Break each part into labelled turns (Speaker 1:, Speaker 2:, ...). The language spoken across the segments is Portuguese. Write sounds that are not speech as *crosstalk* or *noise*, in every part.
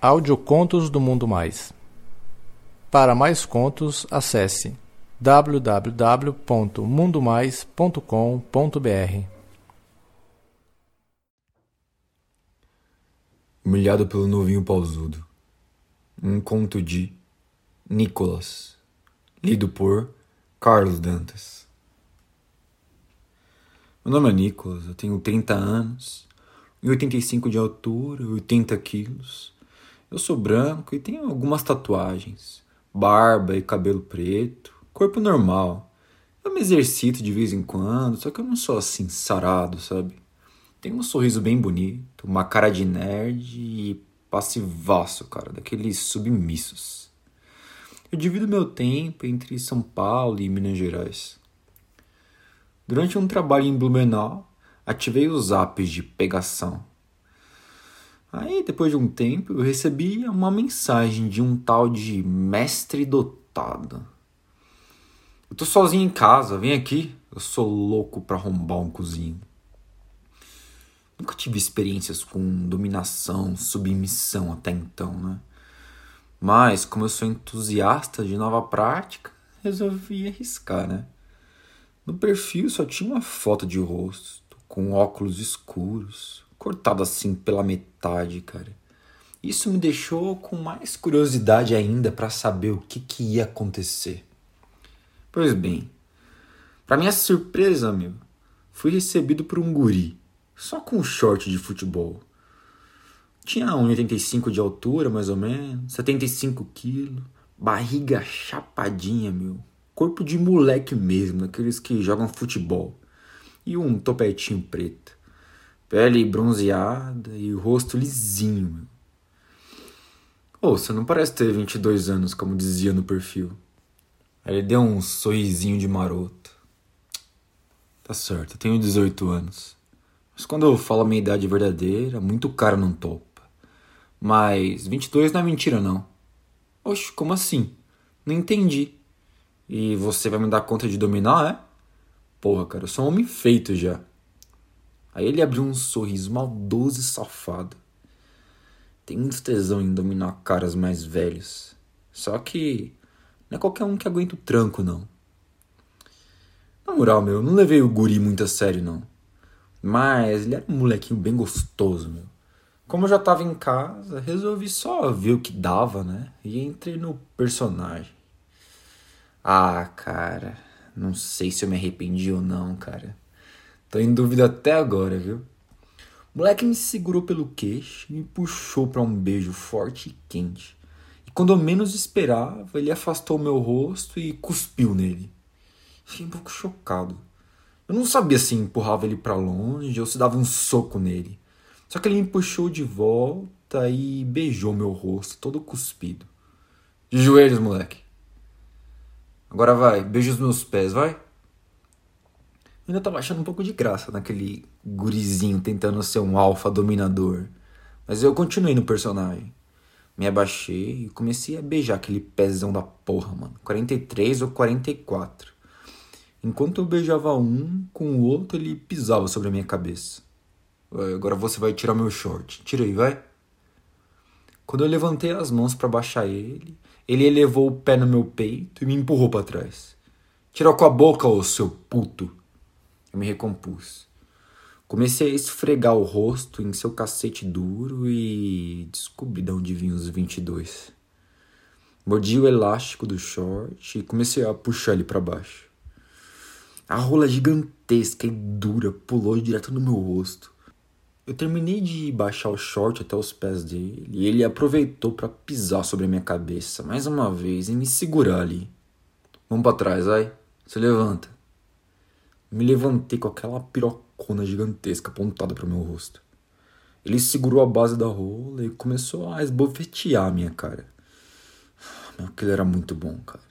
Speaker 1: Audiocontos do Mundo Mais. Para mais contos, acesse www.mundomais.com.br.
Speaker 2: Humilhado pelo novinho pausudo. Um conto de Nicolas, lido por Carlos Dantas. Meu nome é Nicolas, eu tenho 30 anos, 1,85 de altura, 80 quilos. Eu sou branco e tenho algumas tatuagens, barba e cabelo preto, corpo normal. Eu me exercito de vez em quando, só que eu não sou assim sarado, sabe? Tenho um sorriso bem bonito, uma cara de nerd e passivaço, cara, daqueles submissos. Eu divido meu tempo entre São Paulo e Minas Gerais. Durante um trabalho em Blumenau, ativei os apps de pegação. Aí, depois de um tempo, eu recebi uma mensagem de um tal de mestre dotado. Eu tô sozinho em casa, vem aqui. Eu sou louco pra arrombar um cozinho. Nunca tive experiências com dominação, submissão até então, né? Mas, como eu sou entusiasta de nova prática, resolvi arriscar, né? No perfil só tinha uma foto de rosto, com óculos escuros, cortado assim pela metade, cara. Isso me deixou com mais curiosidade ainda para saber o que, que ia acontecer. Pois bem, para minha surpresa, meu, fui recebido por um guri, só com um short de futebol. Tinha 1,85 de altura, mais ou menos, 75 quilos, barriga chapadinha, meu, corpo de moleque mesmo, daqueles que jogam futebol, e um topetinho preto, pele bronzeada e o rosto lisinho. Ô, oh, você não parece ter 22 anos, como dizia no perfil. Aí ele deu um sorrisinho de maroto. Tá certo, eu tenho 18 anos. Mas quando eu falo a minha idade verdadeira, muito cara não topa. Mas 22 não é mentira, não. Oxe, como assim? Não entendi. E você vai me dar conta de dominar, é? Porra, cara, eu sou um homem feito já. Aí ele abriu um sorriso maldoso e safado. Tem muito tesão em dominar caras mais velhos. Só que não é qualquer um que aguenta o tranco, não. Na moral, meu, eu não levei o guri muito a sério, não. Mas ele era um molequinho bem gostoso, meu. Como eu já tava em casa, resolvi só ver o que dava, né? E entrei no personagem. Ah, cara, não sei se eu me arrependi ou não, cara. Tô em dúvida até agora, viu? O moleque me segurou pelo queixo e me puxou para um beijo forte e quente. E quando eu menos esperava, ele afastou meu rosto e cuspiu nele. Fiquei um pouco chocado. Eu não sabia se empurrava ele para longe ou se dava um soco nele. Só que ele me puxou de volta e beijou meu rosto, todo cuspido. De joelhos, moleque. Agora vai, beija os meus pés, vai. Ainda tava achando um pouco de graça naquele gurizinho tentando ser um alfa dominador. Mas eu continuei no personagem. Me abaixei e comecei a beijar aquele pezão da porra, mano. 43 ou 44. Enquanto eu beijava um, com o outro ele pisava sobre a minha cabeça. Agora você vai tirar meu short. Tira aí, vai. Quando eu levantei as mãos para baixar ele, ele elevou o pé no meu peito e me empurrou para trás. Tira com a boca, ô seu puto! Me recompus. Comecei a esfregar o rosto em seu cacete duro e descobri de onde vinham os 22. Mordi o elástico do short e comecei a puxar ele para baixo. A rola gigantesca e dura pulou direto no meu rosto. Eu terminei de baixar o short até os pés dele e ele aproveitou para pisar sobre a minha cabeça mais uma vez e me segurar ali. Vamos para trás, vai. Se levanta. Me levantei com aquela pirocona gigantesca apontada para o meu rosto. Ele segurou a base da rola e começou a esbofetear a minha cara. Meu, aquilo era muito bom, cara.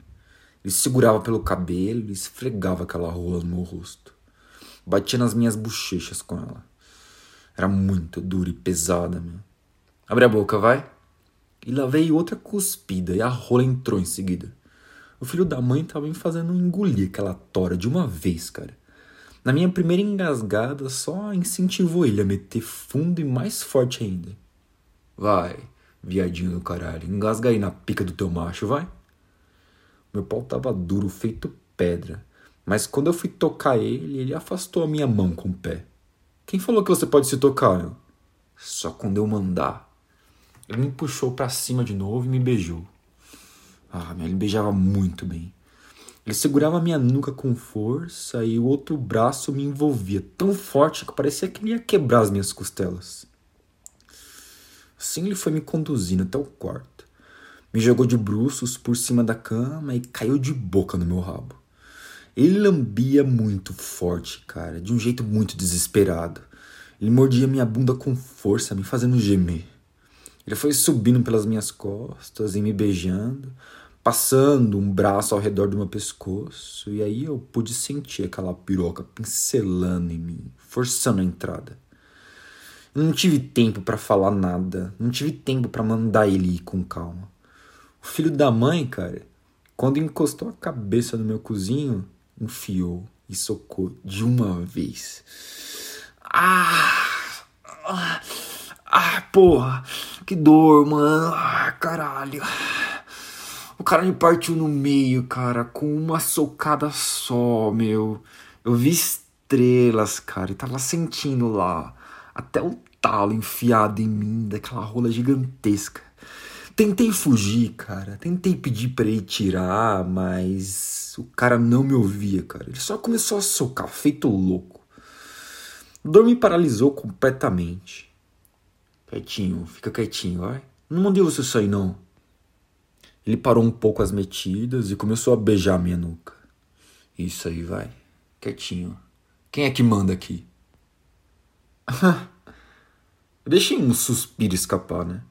Speaker 2: Ele segurava pelo cabelo e esfregava aquela rola no meu rosto. Batia nas minhas bochechas com ela. Era muito dura e pesada, meu. Abre a boca, vai. E lá veio outra cuspida e a rola entrou em seguida. O filho da mãe tava me fazendo engolir aquela tora de uma vez, cara. Na minha primeira engasgada, só incentivou ele a meter fundo e mais forte ainda. Vai, viadinho do caralho. Engasga aí na pica do teu macho, vai. Meu pau tava duro, feito pedra. Mas quando eu fui tocar ele, ele afastou a minha mão com o pé. Quem falou que você pode se tocar, meu? Só quando eu mandar. Ele me puxou para cima de novo e me beijou. Ah, ele beijava muito bem. Ele segurava minha nuca com força e o outro braço me envolvia tão forte que parecia que ele ia quebrar as minhas costelas. Assim ele foi me conduzindo até o quarto. Me jogou de bruços por cima da cama e caiu de boca no meu rabo. Ele lambia muito forte, cara, de um jeito muito desesperado. Ele mordia minha bunda com força, me fazendo gemer. Ele foi subindo pelas minhas costas e me beijando, passando um braço ao redor do meu pescoço, e aí eu pude sentir aquela piroca pincelando em mim, forçando a entrada. Eu não tive tempo para falar nada, não tive tempo para mandar ele ir com calma. O filho da mãe, cara, quando encostou a cabeça no meu cozinho, enfiou e socou de uma vez. Ah! Ah, ah porra! Que dor, mano! Ah, caralho! O cara me partiu no meio, cara, com uma socada só, meu. Eu vi estrelas, cara, e tava sentindo lá até o talo enfiado em mim daquela rola gigantesca. Tentei fugir, cara. Tentei pedir para ele tirar, mas o cara não me ouvia, cara. Ele só começou a socar, feito louco. O dor me paralisou completamente. Quietinho, fica quietinho, vai. Não mandei você sair, não. Ele parou um pouco as metidas e começou a beijar minha nuca. Isso aí, vai. Quietinho. Quem é que manda aqui? *laughs* Eu deixei um suspiro escapar, né?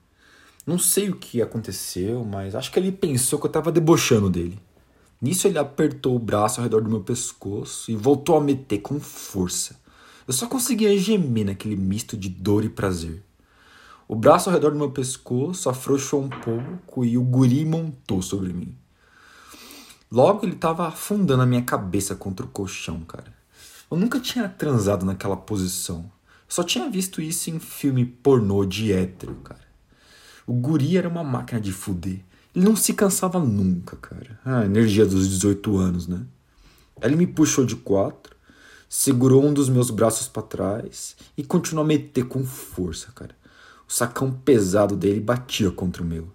Speaker 2: Não sei o que aconteceu, mas acho que ele pensou que eu tava debochando dele. Nisso ele apertou o braço ao redor do meu pescoço e voltou a meter com força. Eu só conseguia gemer naquele misto de dor e prazer. O braço ao redor do meu pescoço afrouxou um pouco e o guri montou sobre mim. Logo ele estava afundando a minha cabeça contra o colchão, cara. Eu nunca tinha transado naquela posição. só tinha visto isso em filme pornô de hétero, cara. O guri era uma máquina de fuder. Ele não se cansava nunca, cara. Ah, energia dos 18 anos, né? Ele me puxou de quatro, segurou um dos meus braços para trás e continuou a meter com força, cara. O sacão pesado dele batia contra o meu.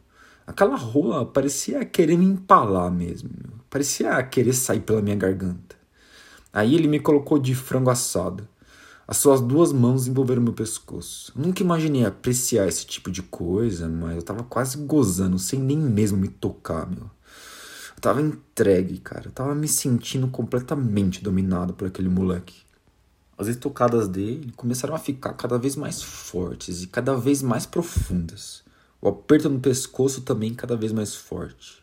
Speaker 2: Aquela rola parecia querer me empalar mesmo. Parecia querer sair pela minha garganta. Aí ele me colocou de frango assado. As suas duas mãos envolveram meu pescoço. Eu nunca imaginei apreciar esse tipo de coisa, mas eu tava quase gozando, sem nem mesmo me tocar, meu. Eu tava entregue, cara. Eu tava me sentindo completamente dominado por aquele moleque. As estocadas dele começaram a ficar cada vez mais fortes e cada vez mais profundas. O aperto no pescoço também cada vez mais forte.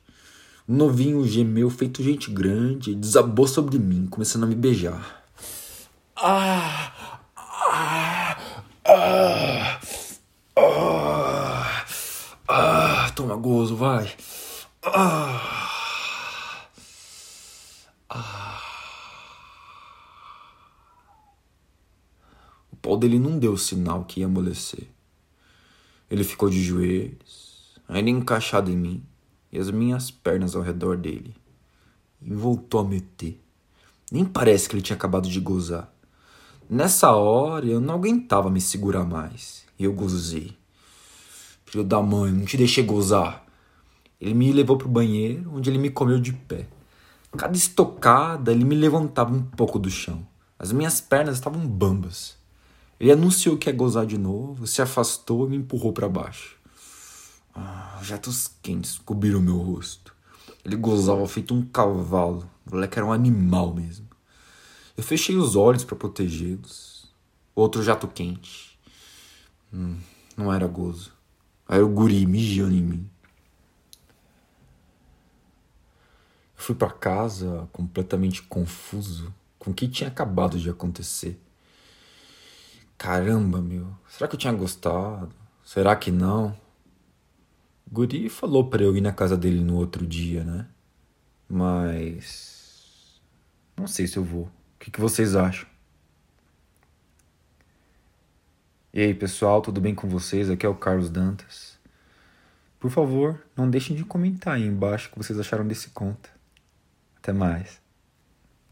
Speaker 2: O novinho gemeu feito gente grande e desabou sobre mim, começando a me beijar. Ah! Ah! Ah! Ah! ah toma gozo, vai! Ah! Ah! Pau dele não deu sinal que ia amolecer. Ele ficou de joelhos, ainda encaixado em mim, e as minhas pernas ao redor dele. E voltou a meter. Nem parece que ele tinha acabado de gozar. Nessa hora eu não aguentava me segurar mais. E eu gozei. Filho da mãe, não te deixei gozar. Ele me levou pro banheiro, onde ele me comeu de pé. Cada estocada, ele me levantava um pouco do chão. As minhas pernas estavam bambas. Ele anunciou que ia gozar de novo, se afastou e me empurrou para baixo. Ah, jatos quentes cobriram meu rosto. Ele gozava feito um cavalo. O moleque era um animal mesmo. Eu fechei os olhos para protegê-los. Outro jato quente. Hum, não era gozo. Era o guri mijando em mim. Eu fui para casa completamente confuso com o que tinha acabado de acontecer. Caramba, meu. Será que eu tinha gostado? Será que não? O Guri falou para eu ir na casa dele no outro dia, né? Mas. Não sei se eu vou. O que, que vocês acham? E aí, pessoal, tudo bem com vocês? Aqui é o Carlos Dantas. Por favor, não deixem de comentar aí embaixo o que vocês acharam desse conto. Até mais.